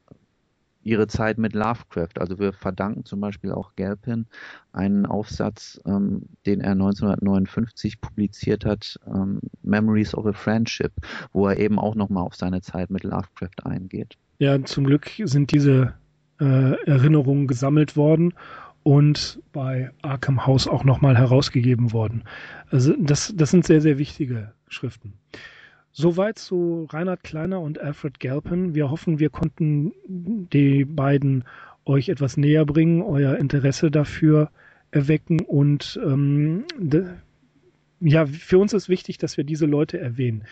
ihre Zeit mit Lovecraft. Also wir verdanken zum Beispiel auch Galpin einen Aufsatz, ähm, den er 1959 publiziert hat, ähm, Memories of a Friendship, wo er eben auch nochmal auf seine Zeit mit Lovecraft eingeht. Ja, zum Glück sind diese äh, Erinnerungen gesammelt worden und bei Arkham House auch nochmal herausgegeben worden. Also das, das sind sehr, sehr wichtige Schriften. Soweit zu Reinhard Kleiner und Alfred Galpin. Wir hoffen, wir konnten die beiden euch etwas näher bringen, euer Interesse dafür erwecken und ähm, ja, für uns ist wichtig, dass wir diese Leute erwähnen.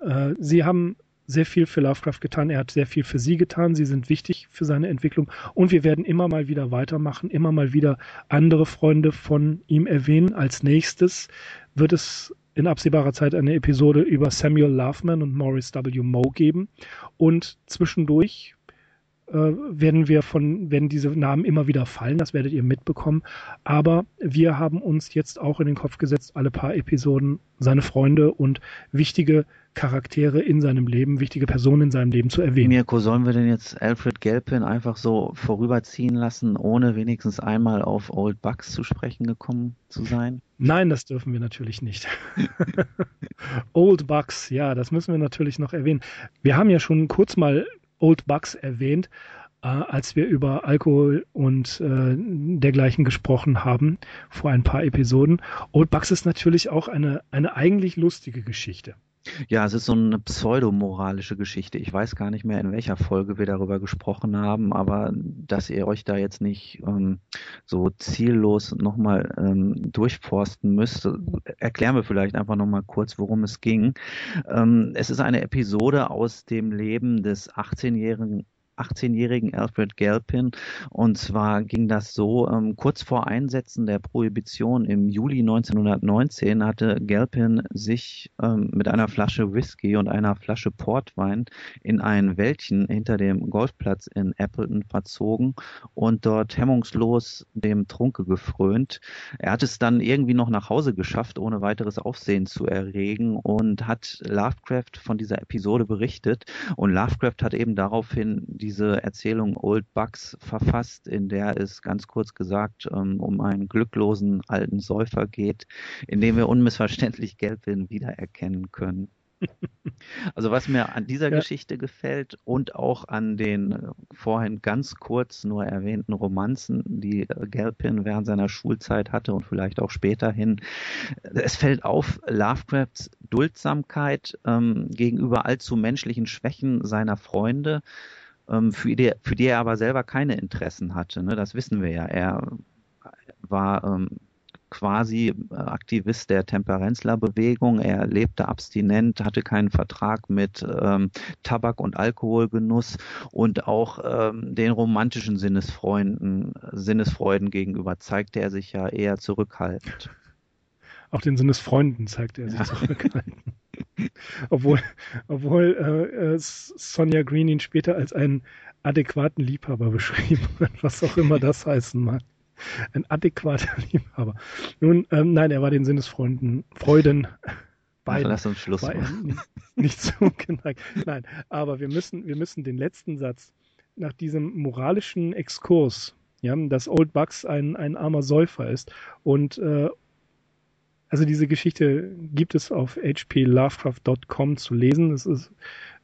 Äh, sie haben sehr viel für Lovecraft getan. Er hat sehr viel für sie getan. Sie sind wichtig für seine Entwicklung. Und wir werden immer mal wieder weitermachen, immer mal wieder andere Freunde von ihm erwähnen. Als nächstes wird es in absehbarer Zeit eine Episode über Samuel Loveman und Morris W. Moe geben. Und zwischendurch äh, werden wir von, werden diese Namen immer wieder fallen, das werdet ihr mitbekommen. Aber wir haben uns jetzt auch in den Kopf gesetzt, alle paar Episoden seine Freunde und wichtige Charaktere in seinem Leben, wichtige Personen in seinem Leben zu erwähnen. Mirko, sollen wir denn jetzt Alfred Gelpin einfach so vorüberziehen lassen, ohne wenigstens einmal auf Old Bucks zu sprechen gekommen zu sein? Nein, das dürfen wir natürlich nicht. Old Bucks, ja, das müssen wir natürlich noch erwähnen. Wir haben ja schon kurz mal Old Bucks erwähnt, äh, als wir über Alkohol und äh, dergleichen gesprochen haben vor ein paar Episoden. Old Bucks ist natürlich auch eine, eine eigentlich lustige Geschichte. Ja, es ist so eine pseudomoralische Geschichte. Ich weiß gar nicht mehr, in welcher Folge wir darüber gesprochen haben, aber dass ihr euch da jetzt nicht ähm, so ziellos nochmal ähm, durchforsten müsst, erklären wir vielleicht einfach nochmal kurz, worum es ging. Ähm, es ist eine Episode aus dem Leben des 18-jährigen 18-jährigen Alfred Galpin. Und zwar ging das so, ähm, kurz vor Einsetzen der Prohibition im Juli 1919 hatte Galpin sich ähm, mit einer Flasche Whisky und einer Flasche Portwein in ein Wäldchen hinter dem Golfplatz in Appleton verzogen und dort hemmungslos dem Trunke gefrönt. Er hat es dann irgendwie noch nach Hause geschafft, ohne weiteres Aufsehen zu erregen und hat Lovecraft von dieser Episode berichtet. Und Lovecraft hat eben daraufhin die diese Erzählung Old Bucks verfasst, in der es ganz kurz gesagt ähm, um einen glücklosen alten Säufer geht, in dem wir unmissverständlich Gelbwin wiedererkennen können. Also was mir an dieser ja. Geschichte gefällt und auch an den äh, vorhin ganz kurz nur erwähnten Romanzen, die äh, Gelpin während seiner Schulzeit hatte und vielleicht auch späterhin, äh, es fällt auf Lovecrafts Duldsamkeit ähm, gegenüber allzu menschlichen Schwächen seiner Freunde, für, die, für die er aber selber keine Interessen hatte. Ne? Das wissen wir ja. Er war ähm, quasi äh, Aktivist der Temperenzler-Bewegung. Er lebte abstinent, hatte keinen Vertrag mit ähm, Tabak- und Alkoholgenuss und auch ähm, den romantischen Sinnesfreunden, Sinnesfreuden gegenüber zeigte er sich ja eher zurückhaltend. Auch den Sinnesfreunden zeigte er sich ja. zurückhaltend. Obwohl obwohl äh, äh Sonja Green ihn später als einen adäquaten Liebhaber beschrieben hat, was auch immer das heißen mag. Ein adäquater Liebhaber. Nun, ähm, nein, er war den Sinnesfreunden, Freuden beiden. Ach, lass uns Schluss machen. Nicht, nicht so geneigt. Nein, aber wir müssen, wir müssen den letzten Satz nach diesem moralischen Exkurs, ja, dass Old Bucks ein, ein armer Säufer ist und äh, also diese Geschichte gibt es auf hplovecraft.com zu lesen. Das ist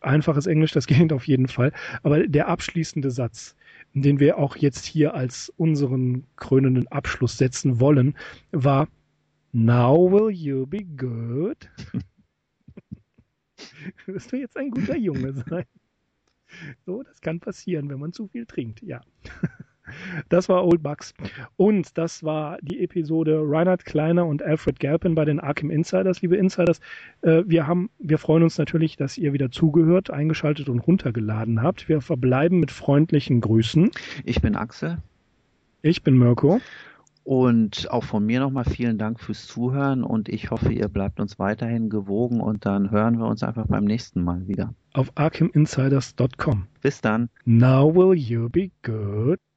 einfaches Englisch, das geht auf jeden Fall. Aber der abschließende Satz, den wir auch jetzt hier als unseren krönenden Abschluss setzen wollen, war Now will you be good? Wirst du jetzt ein guter Junge sein? So, das kann passieren, wenn man zu viel trinkt, ja. Das war Old Bucks. Und das war die Episode Reinhard Kleiner und Alfred Galpin bei den Arkham Insiders. Liebe Insiders, äh, wir haben, wir freuen uns natürlich, dass ihr wieder zugehört, eingeschaltet und runtergeladen habt. Wir verbleiben mit freundlichen Grüßen. Ich bin Axel. Ich bin Mirko. Und auch von mir nochmal vielen Dank fürs Zuhören und ich hoffe, ihr bleibt uns weiterhin gewogen und dann hören wir uns einfach beim nächsten Mal wieder. Auf arkhaminsiders.com. Bis dann. Now will you be good?